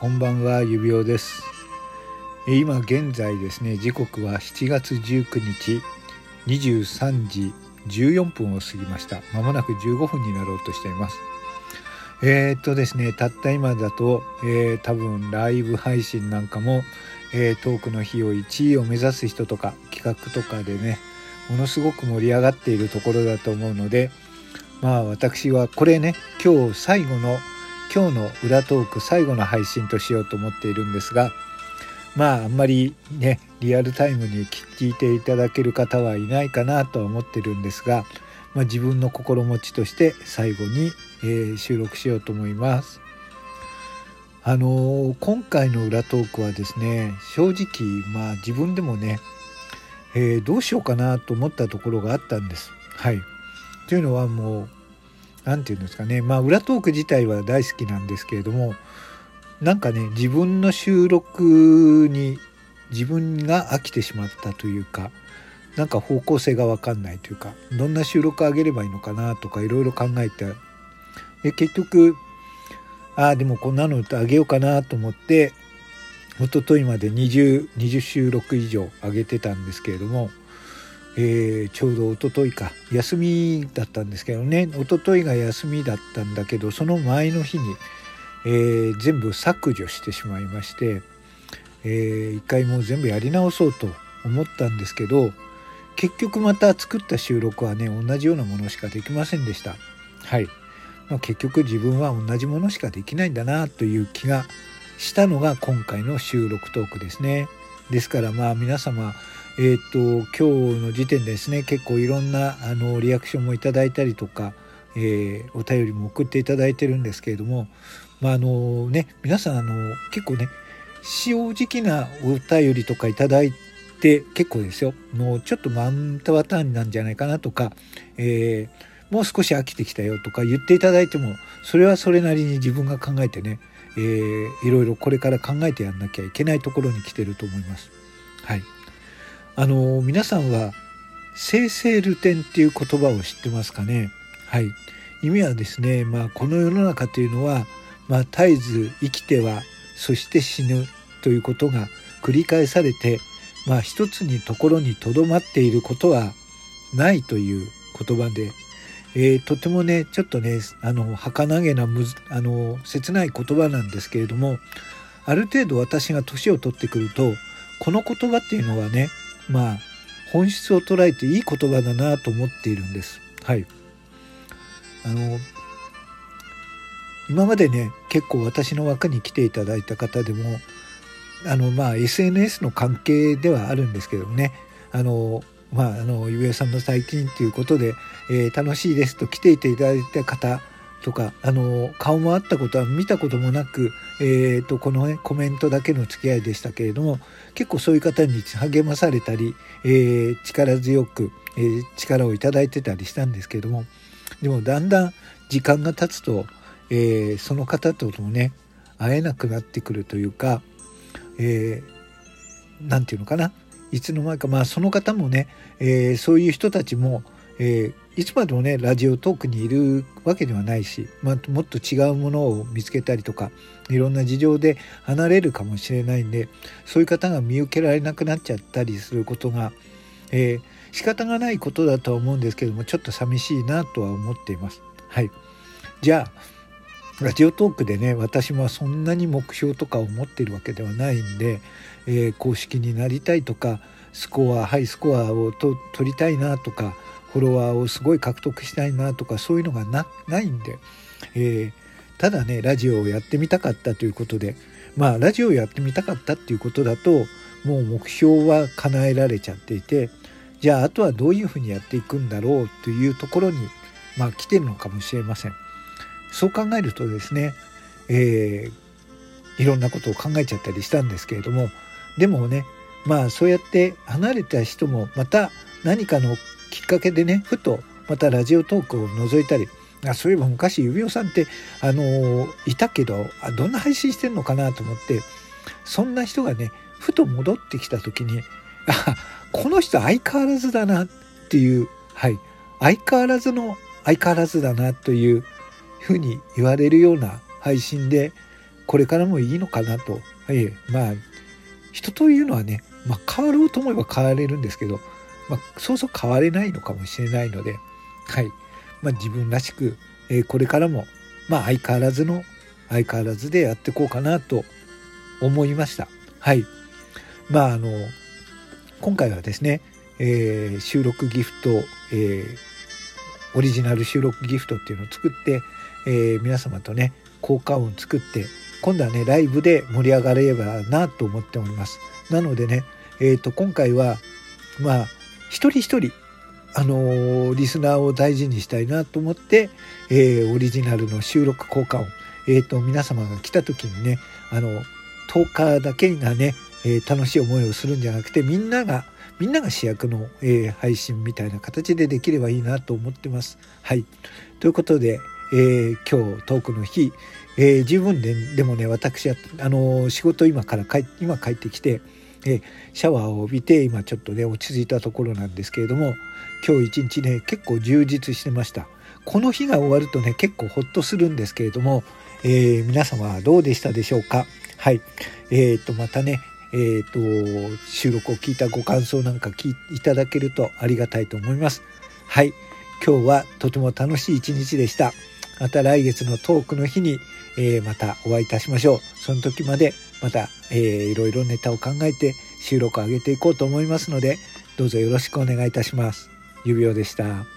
こんばんは指輪です。今現在ですね時刻は7月19日23時14分を過ぎました。まもなく15分になろうとしています。えー、っとですねたった今だと、えー、多分ライブ配信なんかも、えー、トークの日を1位を目指す人とか企画とかでねものすごく盛り上がっているところだと思うのでまあ私はこれね今日最後の今日の裏トーク最後の配信としようと思っているんですがまああんまりねリアルタイムに聞いていただける方はいないかなとは思ってるんですが、まあ、自分の心持ちとして最後に、えー、収録しようと思います。あのー、今回の裏トークはですね正直まあ自分でもね、えー、どうしようかなと思ったところがあったんです。はい、というのはもう何て言うんですかね。まあ裏トーク自体は大好きなんですけれどもなんかね自分の収録に自分が飽きてしまったというかなんか方向性が分かんないというかどんな収録あげればいいのかなとかいろいろ考えてで結局ああでもこんなのあげようかなと思って一昨日まで 20, 20収録以上上げてたんですけれどもえー、ちょうどおとといか休みだったんですけどね。おとといが休みだったんだけどその前の日に、えー、全部削除してしまいまして、えー、一回もう全部やり直そうと思ったんですけど結局また作った収録はね同じようなものしかできませんでした。はい、まあ、結局自分は同じものしかできないんだなという気がしたのが今回の収録トークですねですからまあ皆様えっ、と今日の時点ですね結構いろんなあのリアクションもいただいたりとか、えー、お便りも送っていただいてるんですけれどもまああのね皆さんあの結構ね正直なお便りとかいただいて結構ですよ。もうちょっとマンタワターンなんじゃないかなとか、えー、もう少し飽きてきたよとか言っていただいてもそれはそれなりに自分が考えてね、えー、いろいろこれから考えてやんなきゃいけないところに来てると思います。はい。あの皆さんは生成ルテンっていう言葉を知ってますかね？はい。意味はですね、まあ、この世の中というのは、まあ、絶えず生きてはそして死ぬということが繰り返されて、まあ、一つにところにとどまっていることはないという言葉で、えー、とてもねちょっとねあの儚げなむあの切ない言葉なんですけれどもある程度私が年を取ってくるとこの言葉っていうのはねまあ本質を捉えていい言葉だなと思っているんです。はい。あの今までね結構私の枠に来ていただいた方でもあのまあ SNS の関係ではあるんですけどねあのまああのゆえさんの最近ということで、えー、楽しいですと来ていていただいた方とかあの顔もあったことは見たこともなく、えーと、このねコメントだけの付き合いでしたけれども結構そういう方に励まされたり、えー、力強く、えー、力をいただいてたりしたんですけれどもでもだんだん時間が経つと、えー、その方ともね会えなくなってくるというか、えー、て言うのかないつの間にかまあその方もね、えー、そういう人たちもえー、いつまでもねラジオトークにいるわけではないし、まあ、もっと違うものを見つけたりとかいろんな事情で離れるかもしれないんでそういう方が見受けられなくなっちゃったりすることが、えー、仕方がないことだとは思うんですけどもちょっと寂しいなとは思っています。はい、じゃあラジオトークでね私もそんなに目標とかを持ってるわけではないんで、えー、公式になりたいとかスコアハイスコアを取りたいなとかフォロワーをすごい獲得したいなとかそういうのがないんで、えー、ただねラジオをやってみたかったということでまあラジオをやってみたかったっていうことだともう目標は叶えられちゃっていてじゃああとはどういうふうにやっていくんだろうというところにまあ来てるのかもしれません。そう考えるとですね、えー、いろんなことを考えちゃったりしたんですけれどもでもねまあそうやって離れた人もまた何かのきっかけでねふとまたラジオトークを覗いたりあそういえば昔指輪さんってあのいたけどあどんな配信してんのかなと思ってそんな人がねふと戻ってきた時にあこの人相変わらずだなっていうはい相変わらずの相変わらずだなというふうに言われるような配信でこれからもいいのかなと、えー、まあ人というのはね、まあ、変わろうと思えば変われるんですけど、まあ、そうそう変われないのかもしれないので、はいまあ、自分らしく、えー、これからも、まあ、相変わらずの相変わらずでやっていこうかなと思いました。はい。まああの今回はですね、えー、収録ギフト、えー、オリジナル収録ギフトっていうのを作って、えー、皆様とね効果音を作って今度はねライブで盛り上がれればなと思っております。なのでねえっ、ー、と今回はまあ一人一人あのー、リスナーを大事にしたいなと思って、えー、オリジナルの収録効果音えっ、ー、と皆様が来た時にねあの10日だけがね、え楽しい思いをするんじゃなくてみんながみんなが主役の、えー、配信みたいな形でできればいいなと思ってます。はい。ということで、えー、今日トークの日、えー、十分ででもね私はあの仕事今から帰今帰ってきて、えシャワーを浴びて今ちょっとね落ち着いたところなんですけれども今日一日ね結構充実してました。この日が終わるとね結構ほっとするんですけれども、え皆様はどうでしたでしょうか？はい。えっ、とまたねえっ、ー、と、収録を聞いたご感想なんか聞いただけるとありがたいと思います。はい。今日はとても楽しい一日でした。また来月のトークの日に、えー、またお会いいたしましょう。その時までまた、えー、いろいろネタを考えて収録を上げていこうと思いますので、どうぞよろしくお願いいたします。指輪でした。